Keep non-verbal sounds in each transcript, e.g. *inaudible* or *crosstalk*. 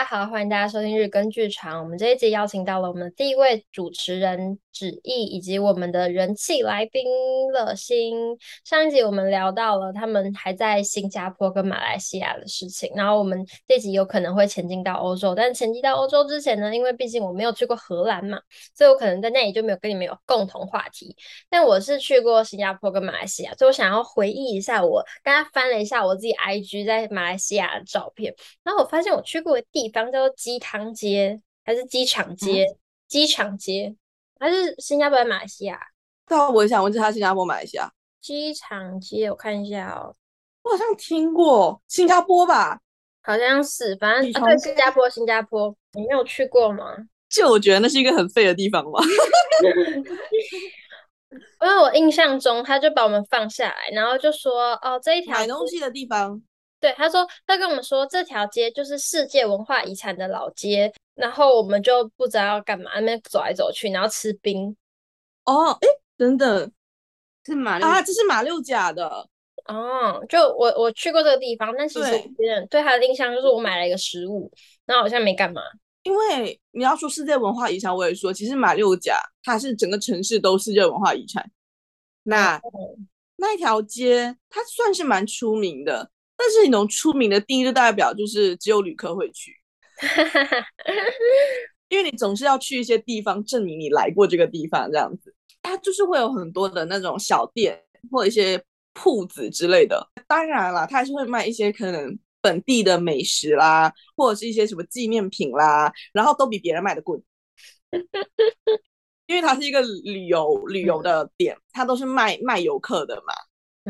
大家好，欢迎大家收听日更剧场。我们这一集邀请到了我们的第一位主持人芷艺，以及我们的人气来宾乐心。上一集我们聊到了他们还在新加坡跟马来西亚的事情，然后我们这集有可能会前进到欧洲，但前进到欧洲之前呢，因为毕竟我没有去过荷兰嘛，所以我可能在那里就没有跟你们有共同话题。但我是去过新加坡跟马来西亚，所以我想要回忆一下我刚刚翻了一下我自己 IG 在马来西亚的照片，然后我发现我去过。的地方叫做鸡汤街，还是机场街？机、嗯、场街还是新加坡、马来西亚？对啊，我也想问，是他新加坡、马来西亚？机场街，我看一下哦。我好像听过新加坡吧？好像是，反正、啊、对，新加坡，新加坡，你没有去过吗？*laughs* 就我觉得那是一个很废的地方嘛。*laughs* 因为我印象中，他就把我们放下来，然后就说：“哦，这一条买东西的地方。”对，他说，他跟我们说，这条街就是世界文化遗产的老街，然后我们就不知道要干嘛，那边走来走去，然后吃冰。哦，哎，等等，是马六啊，这是马六甲的。哦，就我我去过这个地方，但其实别人对他的印象就是我买了一个食物，那好像没干嘛。因为你要说世界文化遗产，我也说，其实马六甲它是整个城市都世界文化遗产。那、哦、那一条街，它算是蛮出名的。但是你能出名的定义就代表就是只有旅客会去，*laughs* 因为你总是要去一些地方证明你来过这个地方这样子。它就是会有很多的那种小店或者一些铺子之类的。当然啦，它还是会卖一些可能本地的美食啦，或者是一些什么纪念品啦，然后都比别人卖的贵，*laughs* 因为它是一个旅游旅游的点，它都是卖卖游客的嘛。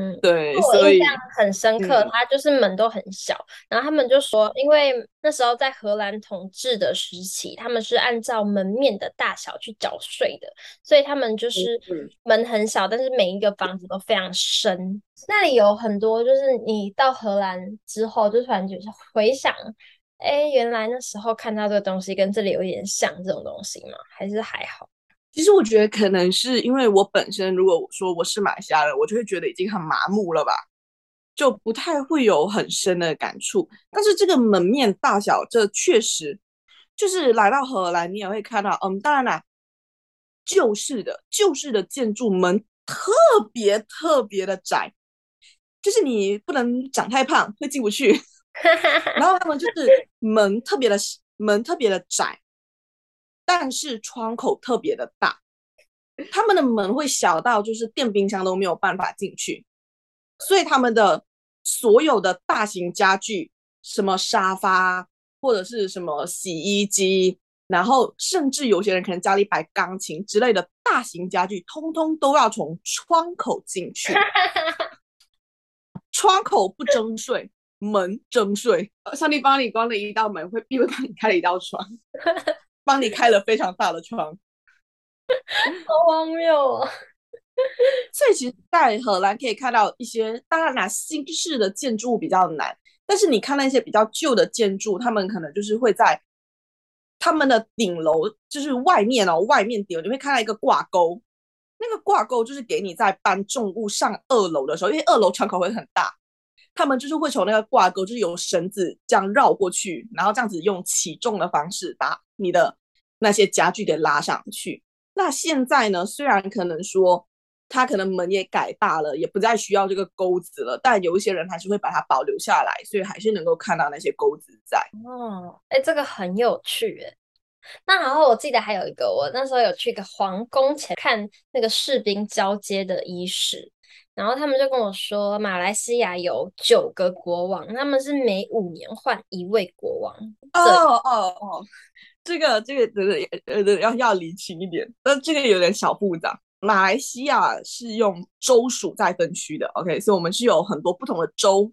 嗯，对，我印象很深刻，它就是门都很小，嗯，然后他们就说，因为那时候在荷兰统治的时期，他们是按照门面的大小去缴税的，所以他们就是门很小，但是每一个房子都非常深。那里有很多，就是你到荷兰之后，就突然就是回想，哎，原来那时候看到这个东西跟这里有点像这种东西吗？还是还好？其实我觉得可能是因为我本身，如果我说我是马来西亚人，我就会觉得已经很麻木了吧，就不太会有很深的感触。但是这个门面大小，这确实就是来到荷兰，你也会看到，嗯，当然啦，旧式的旧式的建筑门特别特别的窄，就是你不能长太胖会进不去，*laughs* 然后他们就是门特别的门特别的窄。但是窗口特别的大，他们的门会小到就是电冰箱都没有办法进去，所以他们的所有的大型家具，什么沙发或者是什么洗衣机，然后甚至有些人可能家里摆钢琴之类的大型家具，通通都要从窗口进去。*laughs* 窗口不征税，门征税。上帝帮你关了一道门，会必会帮你开了一道窗。*laughs* 帮你开了非常大的窗，*laughs* 好荒谬啊！*laughs* 所以其实，在荷兰可以看到一些，当然啦，新式的建筑物比较难，但是你看那些比较旧的建筑，他们可能就是会在他们的顶楼，就是外面哦，外面顶，你会看到一个挂钩，那个挂钩就是给你在搬重物上二楼的时候，因为二楼窗口会很大，他们就是会从那个挂钩，就是有绳子这样绕过去，然后这样子用起重的方式把你的。那些家具给拉上去。那现在呢？虽然可能说它可能门也改大了，也不再需要这个钩子了，但有一些人还是会把它保留下来，所以还是能够看到那些钩子在。哦，哎，这个很有趣哎。那然后我记得还有一个，我那时候有去一个皇宫前看那个士兵交接的仪式，然后他们就跟我说，马来西亚有九个国王，他们是每五年换一位国王。哦哦哦。这个这个呃呃要要理清一点，那这个有点小复杂。马来西亚是用州属在分区的，OK，所以我们是有很多不同的州。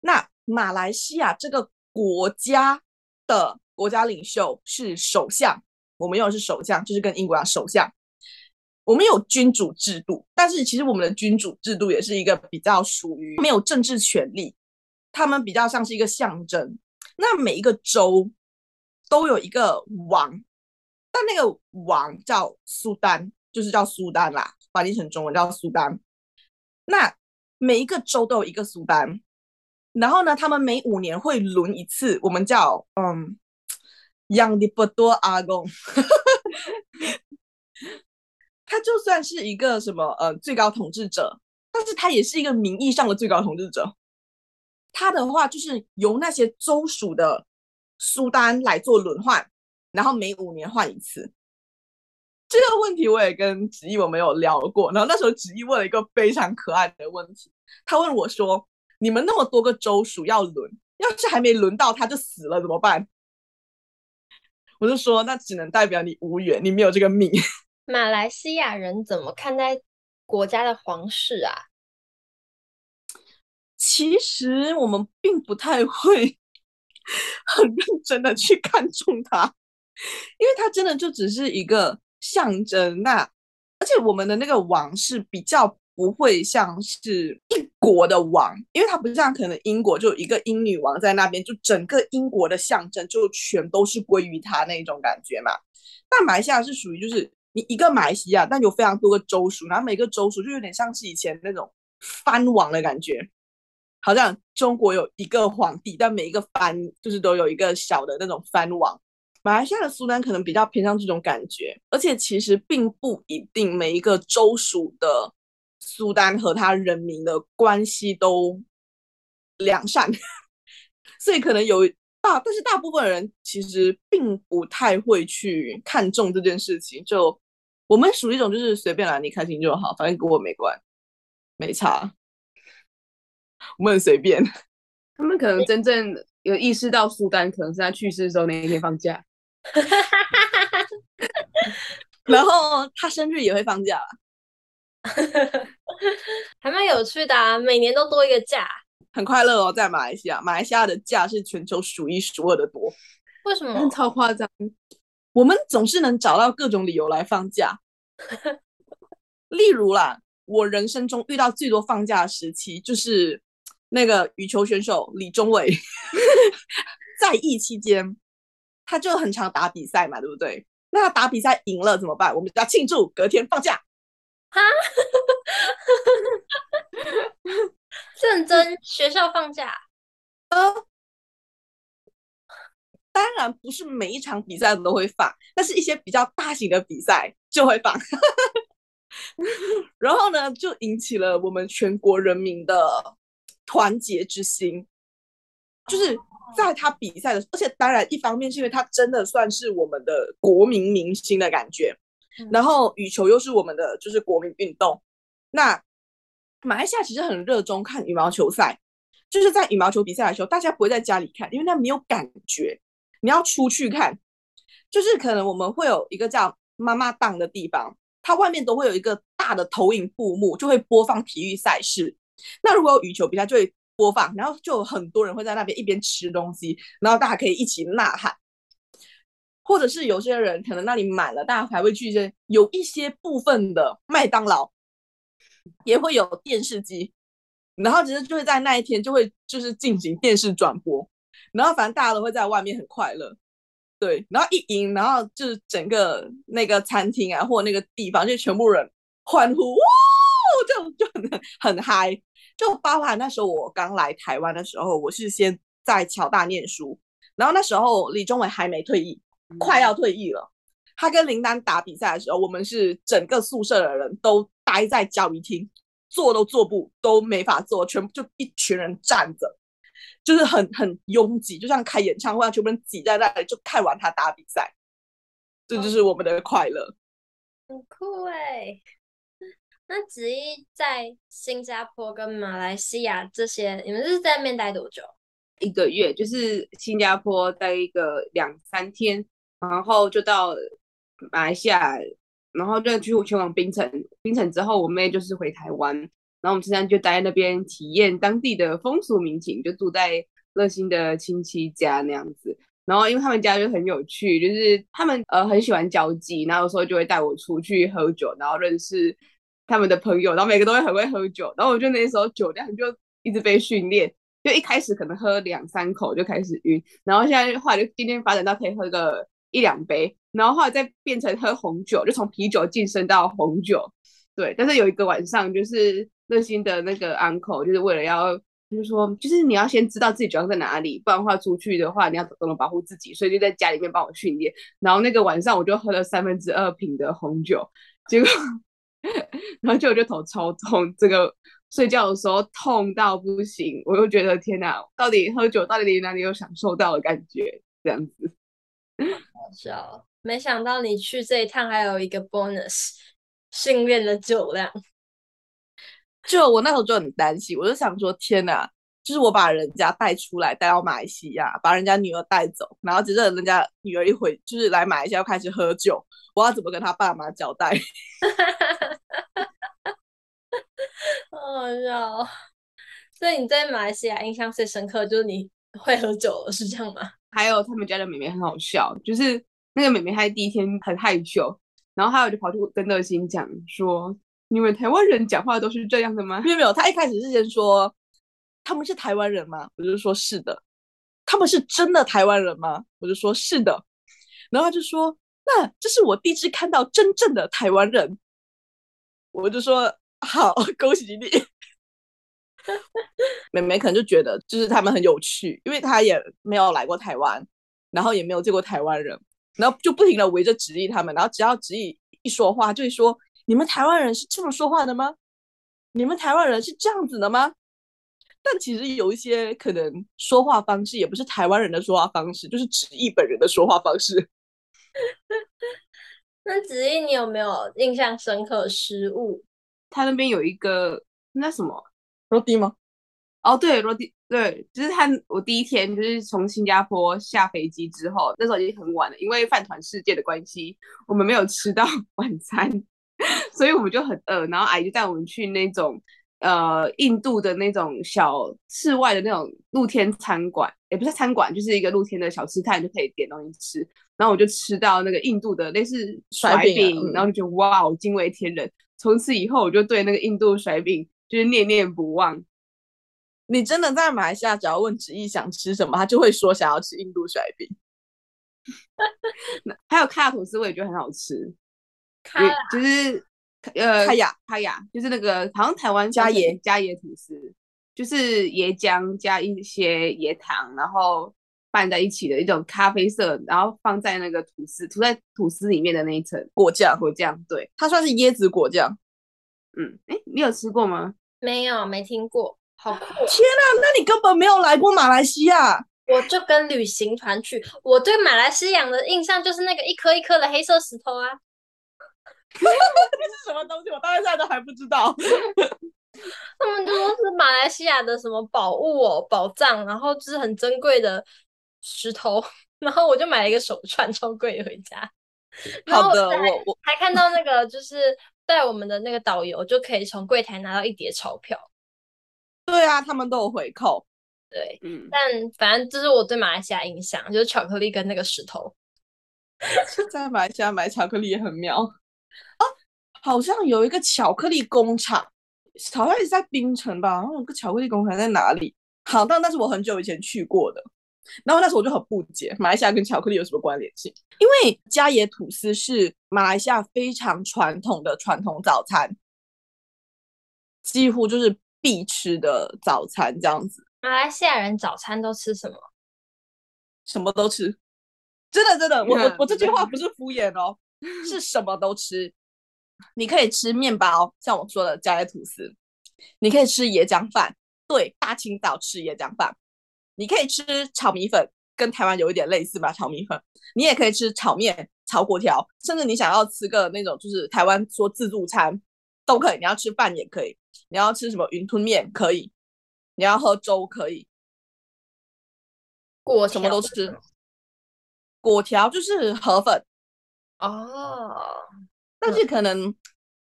那马来西亚这个国家的国家领袖是首相，我们用的是首相，就是跟英国一样首相。我们有君主制度，但是其实我们的君主制度也是一个比较属于没有政治权力，他们比较像是一个象征。那每一个州。都有一个王，但那个王叫苏丹，就是叫苏丹啦，翻译成中文叫苏丹。那每一个州都有一个苏丹，然后呢，他们每五年会轮一次，我们叫嗯，养的不多阿公。他就算是一个什么呃最高统治者，但是他也是一个名义上的最高统治者。他的话就是由那些州属的苏丹来做轮换，然后每五年换一次。这个问题我也跟子毅我们有聊过，然后那时候子毅问了一个非常可爱的问题，他问我说。你们那么多个州属要轮，要是还没轮到他就死了怎么办？*laughs* 我就说那只能代表你无缘，你没有这个命。*laughs* 马来西亚人怎么看待国家的皇室啊？其实我们并不太会 *laughs* 很认真的去看重它，因为它真的就只是一个象征。那而且我们的那个王是比较。不会像是一国的王，因为他不像可能英国就一个英女王在那边，就整个英国的象征就全都是归于他那种感觉嘛。但马来西亚是属于就是你一个马来西亚，但有非常多个州属，然后每个州属就有点像是以前那种藩王的感觉，好像中国有一个皇帝，但每一个藩就是都有一个小的那种藩王。马来西亚的苏丹可能比较偏向这种感觉，而且其实并不一定每一个州属的。苏丹和他人民的关系都良善，*laughs* 所以可能有大，但是大部分人其实并不太会去看重这件事情。就我们属于一种就是随便来，你开心就好，反正跟我没关，没差，我们很随便。*laughs* 他们可能真正有意识到苏丹可能是他去世的时候那一天放假，*laughs* 然后他生日也会放假。*laughs* 还蛮有趣的啊，每年都多一个假，很快乐哦。在马来西亚，马来西亚的假是全球数一数二的多。为什么？超夸张！我们总是能找到各种理由来放假。例如啦，我人生中遇到最多放假的时期，就是那个羽球选手李宗伟，*laughs* 在役期间，他就很常打比赛嘛，对不对？那他打比赛赢了怎么办？我们就要庆祝，隔天放假。哈，*laughs* 认真学校放假？呃，当然不是每一场比赛都会放，但是一些比较大型的比赛就会放。*laughs* 然后呢，就引起了我们全国人民的团结之心，就是在他比赛的时候，而且当然一方面是因为他真的算是我们的国民明星的感觉。然后羽球又是我们的就是国民运动，那马来西亚其实很热衷看羽毛球赛，就是在羽毛球比赛的时候，大家不会在家里看，因为那没有感觉，你要出去看，就是可能我们会有一个叫妈妈档的地方，它外面都会有一个大的投影布幕，就会播放体育赛事。那如果有羽球比赛，就会播放，然后就有很多人会在那边一边吃东西，然后大家可以一起呐喊。或者是有些人可能那里满了，大家还会去一些有一些部分的麦当劳也会有电视机，然后只是就会在那一天就会就是进行电视转播，然后反正大家都会在外面很快乐，对，然后一赢，然后就是整个那个餐厅啊或那个地方就全部人欢呼，哇，就就很 *laughs* 很嗨，就包含那时候我刚来台湾的时候，我是先在侨大念书，然后那时候李宗伟还没退役。快要退役了，他跟林丹打比赛的时候，我们是整个宿舍的人都待在教育厅，坐都坐不，都没法坐，全部就一群人站着，就是很很拥挤，就像开演唱会，全部人挤在那里就看完他打比赛，这就是我们的快乐。很酷哎！那子怡在新加坡跟马来西亚这些，你们是在那边待多久？一个月，就是新加坡待一个两三天。然后就到马来西亚，然后就去前往槟城。槟城之后，我妹就是回台湾，然后我们现在就待在那边体验当地的风俗民情，就住在乐心的亲戚家那样子。然后因为他们家就很有趣，就是他们呃很喜欢交际，然后有时候就会带我出去喝酒，然后认识他们的朋友，然后每个都会很会喝酒。然后我就那时候酒量就一直被训练，就一开始可能喝两三口就开始晕，然后现在后来就渐渐发展到可以喝个。一两杯，然后后来再变成喝红酒，就从啤酒晋升到红酒。对，但是有一个晚上，就是热心的那个 uncle，就是为了要就是说，就是你要先知道自己酒量在哪里，不然的话出去的话，你要懂得保护自己。所以就在家里面帮我训练。然后那个晚上我就喝了三分之二瓶的红酒，结果，然后就我就头超痛，这个睡觉的时候痛到不行，我又觉得天哪，到底喝酒到底哪里有享受到的感觉？这样子，好笑。没想到你去这一趟还有一个 bonus，训练的酒量。就我那时候就很担心，我就想说，天哪，就是我把人家带出来，带到马来西亚，把人家女儿带走，然后接着人家女儿一回，就是来马来西亚又开始喝酒，我要怎么跟他爸妈交代？*laughs* 好笑。所以你在马来西亚印象最深刻就是你会喝酒了，是这样吗？*laughs* 还有他们家的妹妹很好笑，就是那个妹妹她第一天很害羞，然后还有就跑去跟乐心讲说。你们台湾人讲话都是这样的吗？没有没有，她一开始是先说他们是台湾人吗？我就说是的。他们是真的台湾人吗？我就说是的。然后他就说，那这是我第一次看到真正的台湾人。我就说好，*laughs* 恭喜你。*laughs* 妹妹可能就觉得就是他们很有趣，因为他也没有来过台湾，然后也没有见过台湾人，然后就不停的围着直译他们，然后只要直译一说话，就会说。你们台湾人是这么说话的吗？你们台湾人是这样子的吗？但其实有一些可能说话方式也不是台湾人的说话方式，就是直译本人的说话方式。*laughs* 那直译你有没有印象深刻失误？他那边有一个那什么罗迪吗？哦，对，罗迪，对，就是他。我第一天就是从新加坡下飞机之后，那时候已经很晚了，因为饭团世界的关系，我们没有吃到 *laughs* 晚餐。所以我们就很饿，然后阿姨就带我们去那种呃印度的那种小室外的那种露天餐馆，也不是餐馆，就是一个露天的小吃摊，就可以点东西吃。然后我就吃到那个印度的类似甩饼，然后就觉得哇，惊为天人。从此以后，我就对那个印度甩饼就是念念不忘。你真的在马来西亚，只要问直译想吃什么，他就会说想要吃印度甩饼。*laughs* 还有卡吐司，我也觉得很好吃。卡就是呃，卡雅卡雅，就是那个好像台湾加椰加椰吐司，就是椰浆加一些椰糖，然后拌在一起的一种咖啡色，然后放在那个吐司涂在吐司里面的那一层果酱果酱，对，它算是椰子果酱。嗯，哎，你有吃过吗？没有，没听过。好酷！天啊，那你根本没有来过马来西亚。我就跟旅行团去，我对马来西亚的印象就是那个一颗一颗的黑色石头啊。*laughs* 这是什么东西？我到现在都还不知道。*laughs* 他们就说是马来西亚的什么宝物哦，宝藏，然后就是很珍贵的石头，然后我就买了一个手串，超贵回家。好的，我我还看到那个就是带我们的那个导游就可以从柜台拿到一叠钞票。对啊，他们都有回扣。对，嗯，但反正这是我对马来西亚印象，就是巧克力跟那个石头。*laughs* 在马来西亚买巧克力也很妙。啊，好像有一个巧克力工厂，好像也是在槟城吧？然后有个巧克力工厂在哪里？好，但那是我很久以前去过的。然后那时候我就很不解，马来西亚跟巧克力有什么关联性？因为加椰吐司是马来西亚非常传统的传统早餐，几乎就是必吃的早餐这样子。马来西亚人早餐都吃什么？什么都吃，真的真的，我我我这句话不是敷衍哦。是 *laughs* 什么都吃，你可以吃面包，像我说的加椰吐司，你可以吃椰浆饭，对，大清早吃椰浆饭，你可以吃炒米粉，跟台湾有一点类似吧，炒米粉，你也可以吃炒面、炒粿条，甚至你想要吃个那种就是台湾说自助餐都可以，你要吃饭也可以，你要吃什么云吞面可以，你要喝粥可以，果什么都吃，粿条就是河粉。哦，但是可能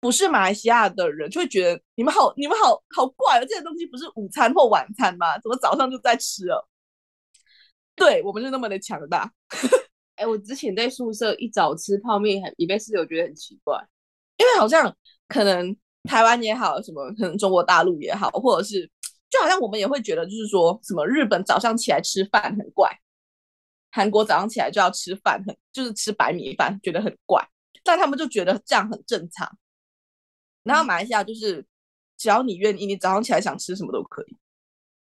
不是马来西亚的人就会觉得你们好，你们好好怪哦，这些东西不是午餐或晚餐吗？怎么早上就在吃了？对，我们是那么的强大。*laughs* 哎、欸，我之前在宿舍一早吃泡面，还也被室友觉得很奇怪，因为好像可能台湾也好，什么可能中国大陆也好，或者是就好像我们也会觉得，就是说什么日本早上起来吃饭很怪。韩国早上起来就要吃饭，很就是吃白米饭，觉得很怪，但他们就觉得这样很正常。然后马来西亚就是，只要你愿意，你早上起来想吃什么都可以。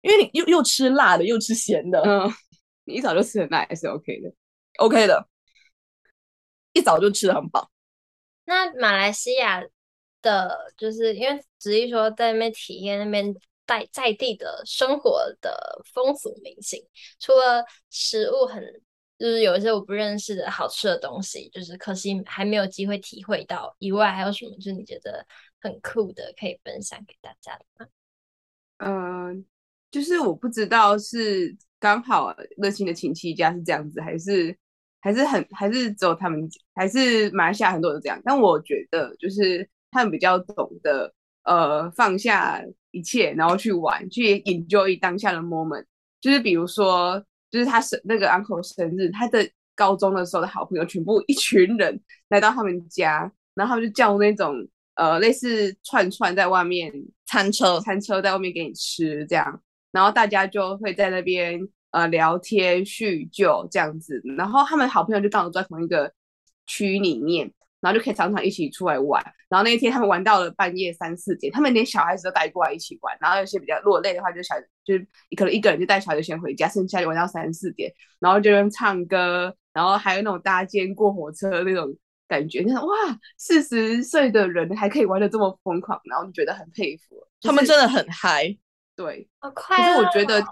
因为你又又吃辣的，又吃咸的，嗯，你一早就吃很辣也是 OK 的，OK 的，一早就吃的很饱。那马来西亚的，就是因为子毅说在那边体验那边在在地的生活的风俗民情，除了食物很，就是有一些我不认识的好吃的东西，就是可惜还没有机会体会到以外，还有什么就是你觉得很酷的可以分享给大家的吗？嗯、就是我不知道是刚好热心的亲戚家是这样子，还是。还是很，还是只有他们，还是马来西亚很多人这样。但我觉得，就是他们比较懂得，呃，放下一切，然后去玩，去 enjoy 当下的 moment。就是比如说，就是他生那个 uncle 生日，他的高中的时候的好朋友，全部一群人来到他们家，然后他们就叫那种呃类似串串在外面餐车，餐车在外面给你吃这样，然后大家就会在那边。呃，聊天叙旧这样子，然后他们好朋友就刚好在同一个区里面，然后就可以常常一起出来玩。然后那一天他们玩到了半夜三四点，他们连小孩子都带过来一起玩。然后有些比较落累的话，就小就是可能一个人就带小孩先回家，剩下就玩到三四点，然后就用唱歌，然后还有那种搭肩过火车那种感觉，就是哇，四十岁的人还可以玩的这么疯狂，然后就觉得很佩服。就是、他们真的很嗨，对，好快乐。可是我觉得。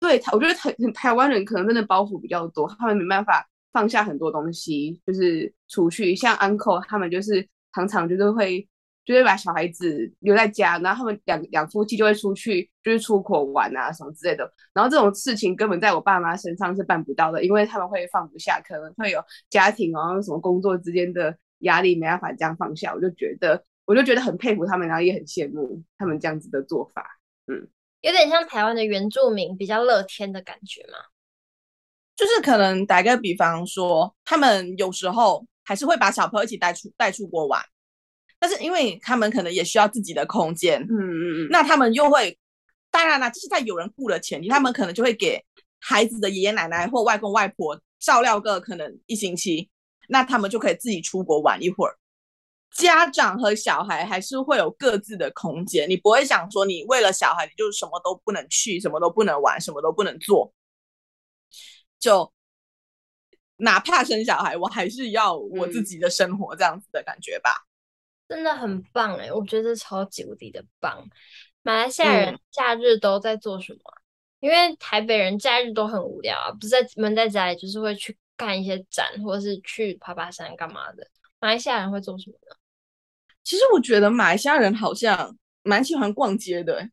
对，我觉得台台湾人可能真的包袱比较多，他们没办法放下很多东西，就是出去。像 uncle 他们就是常常就是会，就会把小孩子留在家，然后他们两两夫妻就会出去，就是出国玩啊什么之类的。然后这种事情根本在我爸妈身上是办不到的，因为他们会放不下，可能会有家庭啊什么工作之间的压力，没办法这样放下。我就觉得，我就觉得很佩服他们，然后也很羡慕他们这样子的做法，嗯。有点像台湾的原住民比较乐天的感觉嘛？就是可能打个比方说，他们有时候还是会把小朋友一起带出带出国玩，但是因为他们可能也需要自己的空间，嗯嗯嗯，那他们又会，当然啦，这是在有人雇的前提，他们可能就会给孩子的爷爷奶奶或外公外婆照料个可能一星期，那他们就可以自己出国玩一会儿。家长和小孩还是会有各自的空间，你不会想说你为了小孩，你就什么都不能去，什么都不能玩，什么都不能做。就哪怕生小孩，我还是要我自己的生活，这样子的感觉吧。嗯，真的很棒哎，我觉得超级无敌的棒。马来西亚人假日都在做什么？嗯，因为台北人假日都很无聊啊，不是在闷在家里，就是会去看一些展，或者是去爬爬山干嘛的。马来西亚人会做什么呢？其实我觉得马来西亚人好像蛮喜欢逛街的，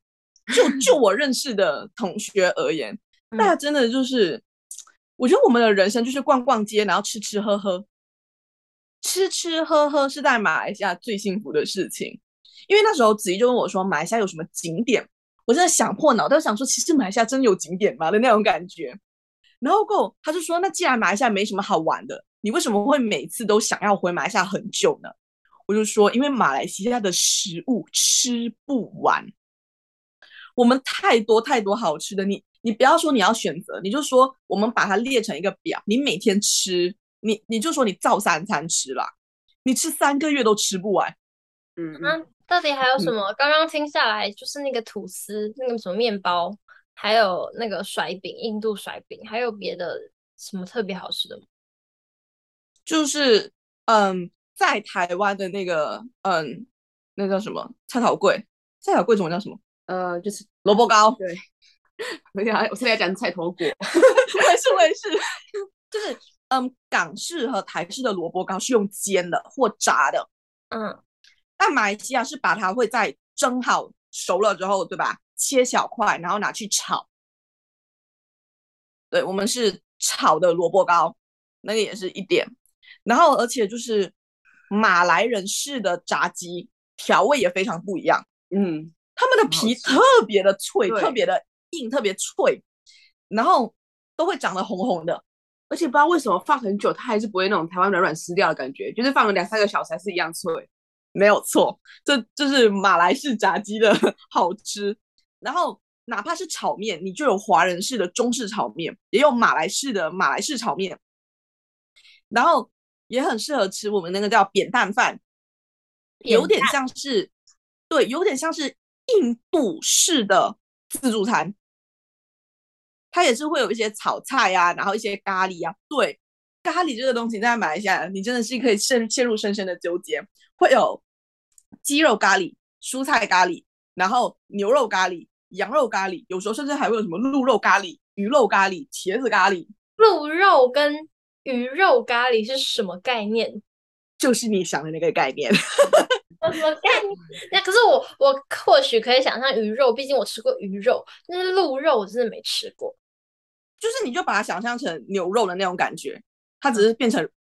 就就我认识的同学而言，大家真的就是，我觉得我们的人生就是逛逛街，然后吃吃喝喝，吃吃喝喝是在马来西亚最幸福的事情。因为那时候子怡就问我说，马来西亚有什么景点？我真的想破脑袋想说，其实马来西亚真有景点吗的那种感觉。然后过他就说，那既然马来西亚没什么好玩的，你为什么会每次都想要回马来西亚很久呢？我就说，因为马来西亚的食物吃不完，我们太多太多好吃的。你你不要说你要选择，你就说我们把它列成一个表，你每天吃，你你就说你照三餐吃啦，你吃三个月都吃不完。嗯，那到底还有什么？嗯、刚刚听下来就是那个吐司，那个什么面包，还有那个甩饼，印度甩饼，还有别的什么特别好吃的吗？就是嗯。在台湾的那个，嗯，那叫什么菜头粿？菜头粿中文叫什么？呃，就是萝卜糕。对，*laughs* 我现在我现在讲菜头果，我也是我也是，*laughs* 就是嗯，港式和台式的萝卜糕是用煎的或炸的，嗯，但马来西亚是把它会在蒸好熟了之后，对吧？切小块，然后拿去炒。对，我们是炒的萝卜糕，那个也是一点，然后而且就是。马来人式的炸鸡调味也非常不一样，嗯，他们的皮特别的脆，特别的硬，特别脆，然后都会长得红红的，而且不知道为什么放很久，它还是不会那种台湾软软湿掉的感觉，就是放了两三个小时还是一样脆，没有错，这就是马来式炸鸡的 *laughs* 好吃。然后哪怕是炒面，你就有华人式的中式炒面，也有马来式的马来式炒面，然后。也很适合吃我们那个叫扁担饭，有点像是，对，有点像是印度式的自助餐，它也是会有一些炒菜呀、啊，然后一些咖喱啊。对，咖喱这个东西在马来西亚，你真的是可以陷陷入深深的纠结。会有鸡肉咖喱、蔬菜咖喱，然后牛肉咖喱、羊肉咖喱，有时候甚至还会有什么鹿肉咖喱、鱼肉咖喱、茄子咖喱。鹿肉跟鱼肉咖喱是什么概念？就是你想的那个概念。*laughs* 什么概念？那可是我我或许可以想象鱼肉，毕竟我吃过鱼肉，但是鹿肉我真的没吃过。就是你就把它想象成牛肉的那种感觉，它只是变成、嗯、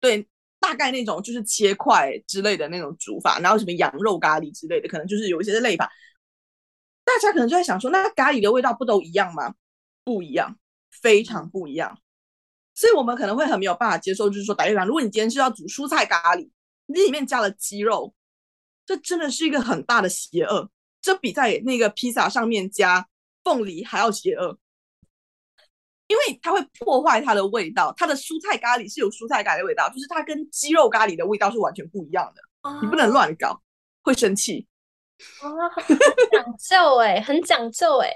对大概那种就是切块之类的那种煮法，然后什么羊肉咖喱之类的，可能就是有一些类法。大家可能就在想说，那咖喱的味道不都一样吗？不一样，非常不一样。所以我们可能会很没有办法接受，就是说，打比方，如果你今天是要煮蔬菜咖喱，你里面加了鸡肉。这真的是一个很大的邪恶，这比在那个披萨上面加凤梨还要邪恶，因为它会破坏它的味道。它的蔬菜咖喱是有蔬菜咖喱的味道，就是它跟鸡肉咖喱的味道是完全不一样的。Oh. 你不能乱搞，会生气。哦、oh,，很讲究哎，很讲究哎。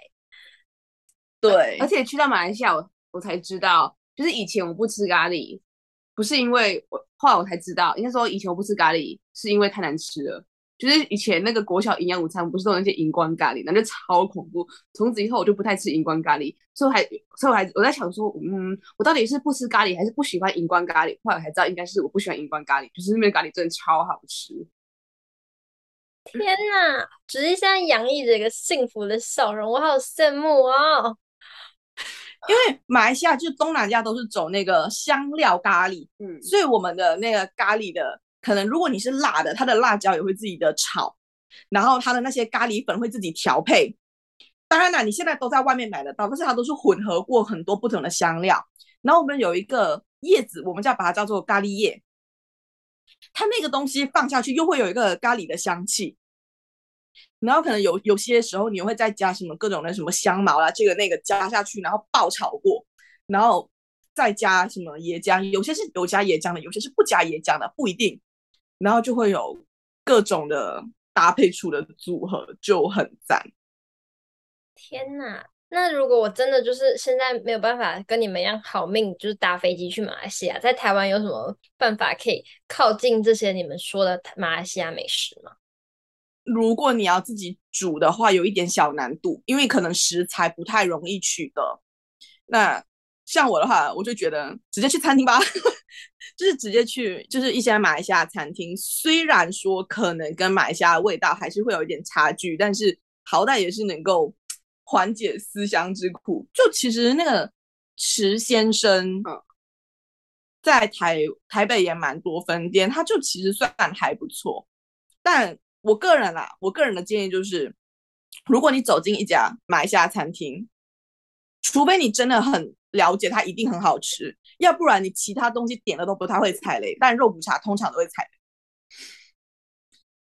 对，而且去到马来西亚，我我才知道，就是以前我不吃咖喱，不是因为我，后来我才知道，应该说以前我不吃咖喱是因为太难吃了。就是以前那个国小营养午餐不是都有那些荧光咖喱，那就超恐怖。从此以后我就不太吃荧光咖喱，所以我还，所以我还我在想说，嗯，我到底是不吃咖喱还是不喜欢荧光咖喱？后来我才知道应该是我不喜欢荧光咖喱，就是那边咖喱真的超好吃。天哪，只是现在洋溢着一个幸福的笑容，我好羡慕哦。*laughs* 因为马来西亚就是东南亚都是走那个香料咖喱，嗯，所以我们的那个咖喱的。可能如果你是辣的，它的辣椒也会自己的炒，然后它的那些咖喱粉会自己调配。当然啦，你现在都在外面买得到，但是它都是混合过很多不同的香料。然后我们有一个叶子，我们叫把它叫做咖喱叶，它那个东西放下去又会有一个咖喱的香气。然后可能有有些时候你会再加什么各种的什么香茅啦，这个那个加下去，然后爆炒过，然后再加什么椰浆，有些是有加椰浆的，有些是不加椰浆的，不一定。然后就会有各种的搭配出的组合，就很赞。天哪！那如果我真的就是现在没有办法跟你们一样好命，就是搭飞机去马来西亚，在台湾有什么办法可以靠近这些你们说的马来西亚美食吗？如果你要自己煮的话，有一点小难度，因为可能食材不太容易取得。那像我的话，我就觉得直接去餐厅吧。就是直接去，就是一些马来西亚餐厅，虽然说可能跟马来西亚的味道还是会有一点差距，但是好歹也是能够 *tsk* 缓解思乡之苦。就其实那个池先生，在台台北也蛮多分店，他就其实算还不错。但我个人啦，我个人的建议就是，如果你走进一家马来西亚餐厅，除非你真的很了解，它一定很好吃。要不然你其他东西点了都不太会踩雷，但肉骨茶通常都会踩雷。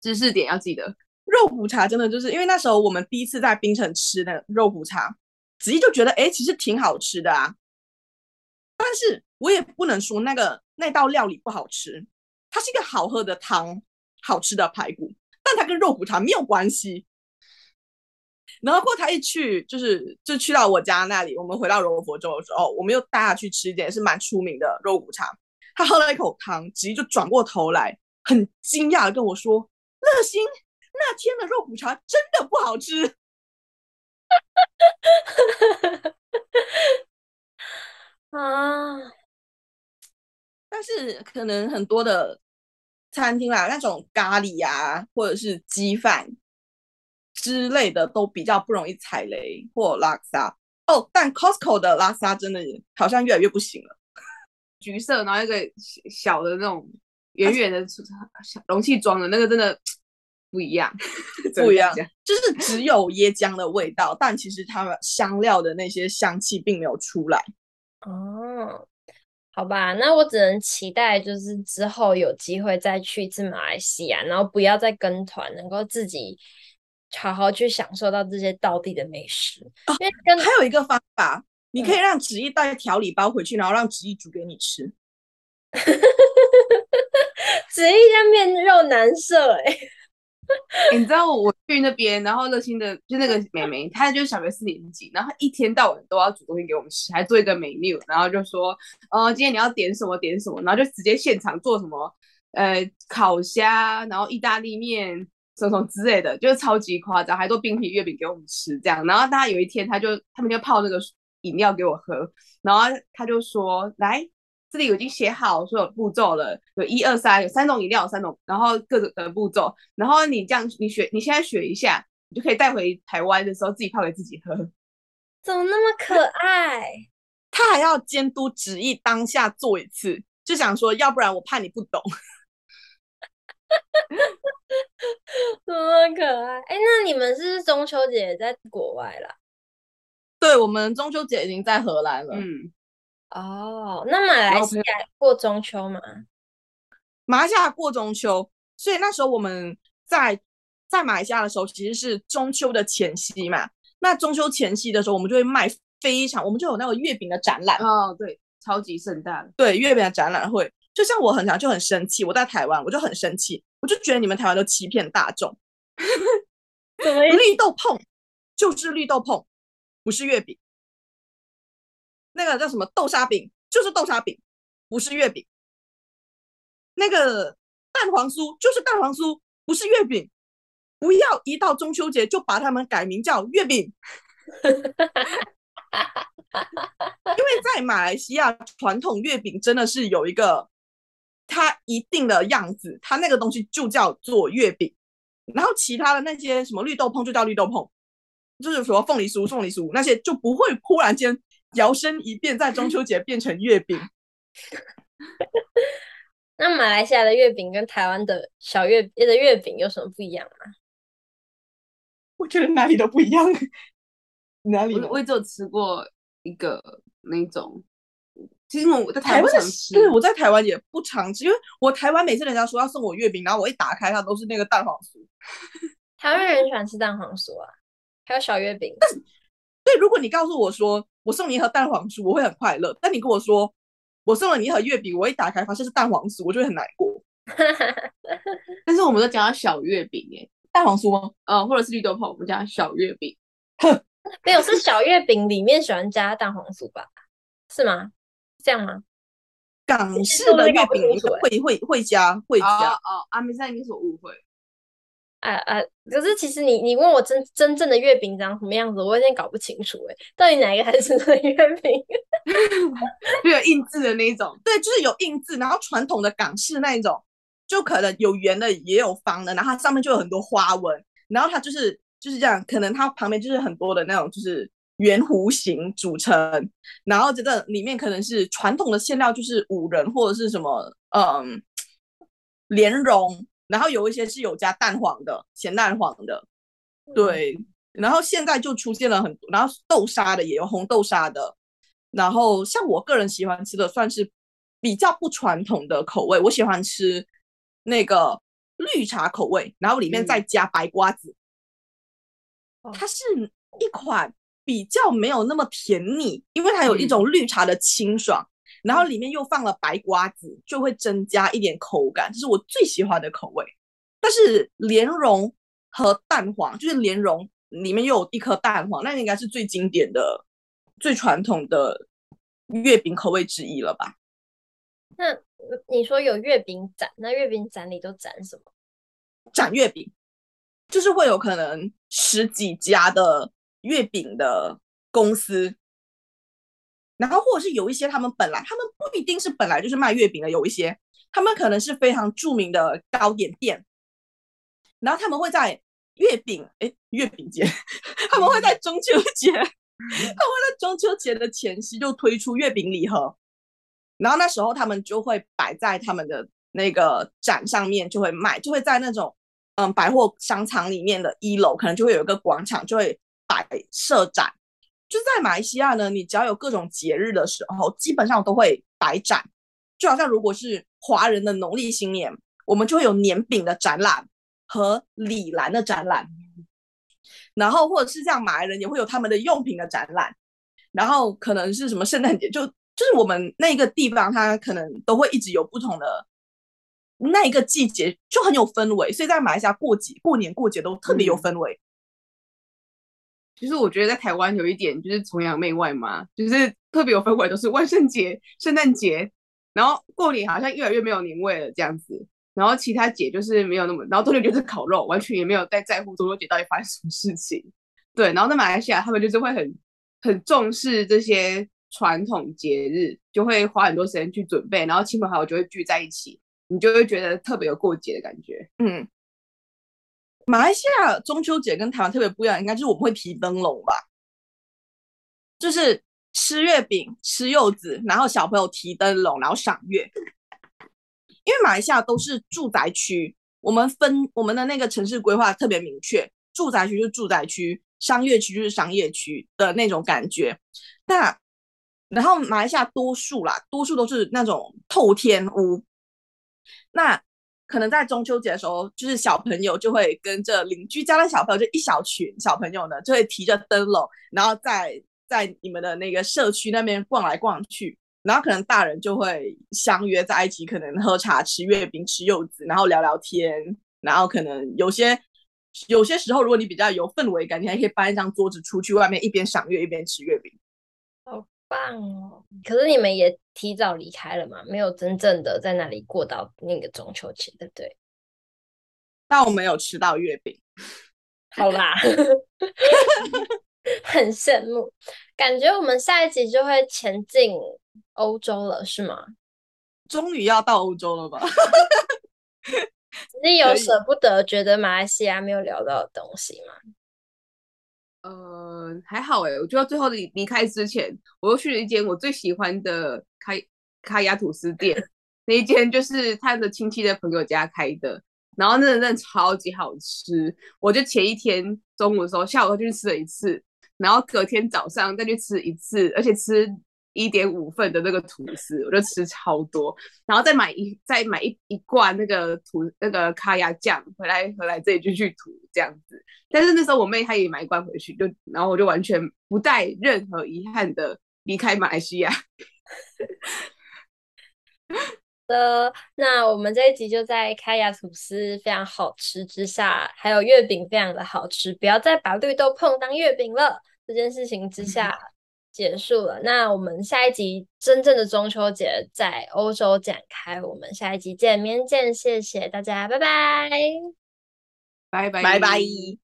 知识点要记得，肉骨茶真的就是因为那时候我们第一次在槟城吃的肉骨茶，子怡就觉得哎，其实挺好吃的啊。但是我也不能说那个那道料理不好吃，它是一个好喝的汤，好吃的排骨，但它跟肉骨茶没有关系。然后过他一去，就是就去到我家那里。我们回到柔佛州的时候，我们又带他去吃一点是蛮出名的肉骨茶。他喝了一口汤，直接就转过头来，很惊讶的跟我说：“乐心，那天的肉骨茶真的不好吃。*laughs* ”啊！但是可能很多的餐厅啦，那种咖喱啊，或者是鸡饭。之类的都比较不容易踩雷或拉沙哦，但 Costco 的拉沙真的好像越来越不行了。橘色，然后一个小的那种圆圆的小容器装的那个真的不一样，*laughs* 不一样，就是只有椰浆的味道，但其实它们香料的那些香气并没有出来。哦，好吧，那我只能期待就是之后有机会再去一次马来西亚，然后不要再跟团，能够自己。好好去享受到这些道地的美食。哦，因为跟还有一个方法，你可以让芷忆带调理包回去，然后让芷忆煮给你吃。芷忆像面肉难色哎。欸、你知道我去那边，然后热心的就那个妹妹，她就是小学四年级，然后一天到晚都要煮东西给我们吃，还做一个 menu，然后就说，呃，今天你要点什么点什么，然后就直接现场做什么，呃，烤虾，然后意大利面，什么什么之类的，就是超级夸张，还做冰皮月饼给我们吃，这样，然后大家有一天，他就他们就泡那个饮料给我喝，然后他就说，来。这里我已经写好所有步骤了，有一二三，有三种饮料，三种，然后各种的步骤，然后你这样，你学，你现在学一下，你就可以带回台湾的时候自己泡给自己喝。怎么那么可爱？他还要监督旨意当下做一次，就想说，要不然我怕你不懂。*laughs* 怎么那么可爱？哎，那你们是不是中秋节也在国外啦？对，我们中秋节已经在荷兰了。嗯。哦，那马来西亚过中秋吗？马来西亚过中秋，所以那时候我们在在马来西亚的时候，其实是中秋的前夕嘛。那中秋前夕的时候，我们就会卖非常，我们就有那个月饼的展览哦，对，超级盛大。对，月饼的展览会，就像我很常就很生气，我在台湾我就很生气，我就觉得你们台湾都欺骗大众，*laughs* 绿豆碰就是绿豆碰，不是月饼。那个叫什么豆沙饼，就是豆沙饼，不是月饼。那个蛋黄酥就是蛋黄酥，不是月饼。不要一到中秋节就把它们改名叫月饼。*laughs* 因为在马来西亚，传统月饼真的是有一个它一定的样子，它那个东西就叫做月饼。然后其他的那些什么绿豆椪就叫绿豆椪，就是说凤梨酥、凤梨酥那些就不会忽然间。摇身一变，在中秋节变成月饼。那马来西亚的月饼跟台湾的小月的月饼有什么不一样吗？我觉得哪里都不一样。哪里？我我只有吃过一个那种。其实我在台湾常吃，对，我在台湾也不常吃，因为我台湾每次人家说要送我月饼，然后我一打开，它都是那个蛋黄酥。*laughs* 台湾人喜欢吃蛋黄酥啊，还有小月饼。对，如果你告诉我说我送你一盒蛋黄酥，我会很快乐。但你跟我说我送了你一盒月饼，我一打开发现是蛋黄酥，我就会很难过。*laughs* 但是我们都讲到小月饼耶，蛋黄酥吗？呃，或者是绿豆泡，我们讲小月饼。没有，是小月饼里面喜欢加蛋黄酥吧？是吗？这样吗？港式的月饼会会会加会加哦，哦，阿美莎应该是我误会。啊啊！可是其实你你问我真真正的月饼长什么样子，我有点搞不清楚哎，到底哪一个才是真的月饼？*laughs* 就有印字的那一种，对，就是有印字，然后传统的港式那一种，就可能有圆的也有方的，然后它上面就有很多花纹，然后它就是就是这样，可能它旁边就是很多的那种就是圆弧形组成，然后这个里面可能是传统的馅料，就是五仁或者是什么嗯莲蓉。然后有一些是有加蛋黄的，咸蛋黄的，对。然后现在就出现了很多，然后豆沙的也有红豆沙的。然后像我个人喜欢吃的，算是比较不传统的口味。我喜欢吃那个绿茶口味，然后里面再加白瓜子。嗯、它是一款比较没有那么甜腻，因为它有一种绿茶的清爽。然后里面又放了白瓜子，就会增加一点口感，这是我最喜欢的口味。但是莲蓉和蛋黄，就是莲蓉里面又有一颗蛋黄，那应该是最经典的、最传统的月饼口味之一了吧？那你说有月饼展，那月饼展里都展什么？展月饼，就是会有可能十几家的月饼的公司。然后，或者是有一些他们本来，他们不一定是本来就是卖月饼的，有一些他们可能是非常著名的糕点店，然后他们会在月饼哎月饼节，*laughs* 他们会在中秋节，他们会在中秋节的前夕就推出月饼礼盒，然后那时候他们就会摆在他们的那个展上面就会卖，就会在那种嗯百货商场里面的一楼，可能就会有一个广场，就会摆设展。就在马来西亚呢，你只要有各种节日的时候，基本上都会摆展。就好像如果是华人的农历新年，我们就会有年饼的展览和礼篮的展览。然后或者是这样，马来人也会有他们的用品的展览。然后可能是什么圣诞节，就就是我们那个地方，它可能都会一直有不同的那一个季节就很有氛围，所以在马来西亚过节、过年过节都特别有氛围。其实我觉得在台湾有一点就是崇洋媚外嘛，就是特别有氛围，都是万圣节、圣诞节，然后过年好像越来越没有年味了这样子。然后其他节就是没有那么，然后中秋节是烤肉，完全也没有在在乎中秋节到底发生什么事情。对，然后在马来西亚，他们就是会很很重视这些传统节日，就会花很多时间去准备，然后亲朋好友就会聚在一起，你就会觉得特别有过节的感觉。嗯，马来西亚中秋节跟台湾特别不一样，应该就是我们会提灯笼吧，就是吃月饼、吃柚子，然后小朋友提灯笼，然后赏月。因为马来西亚都是住宅区，我们分我们的那个城市规划特别明确，住宅区就是住宅区，商业区就是商业区的那种感觉。那然后马来西亚多数啦，多数都是那种透天屋。那可能在中秋节的时候，就是小朋友就会跟着邻居家的小朋友，就一小群小朋友呢，就会提着灯笼，然后在在你们的那个社区那边逛来逛去。然后可能大人就会相约在一起，可能喝茶、吃月饼、吃柚子，然后聊聊天。然后可能有些有些时候，如果你比较有氛围感，你还可以搬一张桌子出去外面，一边赏月一边吃月饼。好棒哦！可是你们也提早离开了嘛？没有真正的在那里过到那个中秋节，对不对？但我没有吃到月饼。好啦。*laughs* 很羡慕，感觉我们下一集就会前进欧洲了，是吗？终于要到欧洲了吧？*laughs* 你有舍不得觉得马来西亚没有聊到的东西吗？呃，还好哎，我就要最后离离开之前，我又去了一间我最喜欢的开开亚吐司店，那一间就是他的亲戚的朋友家开的，然后那真的超级好吃，我就前一天中午的时候，下午就去吃了一次。然后隔天早上再去吃一次，而且吃一点五份的那个吐司，我就吃超多，然后再买一再买一一罐那个吐那个咖椰酱回来回来这里就去吐这样子。但是那时候我妹她也买一罐回去，就然后我就完全不带任何遗憾的离开马来西亚。*laughs* 的那我们这一集就在咖椰吐司非常好吃之下，还有月饼非常的好吃，不要再把绿豆碰当月饼了。这件事情之下结束了，嗯、那我们下一集真正的中秋节在欧洲展开，我们下一集见明天见，谢谢大家，拜拜，拜拜，拜拜。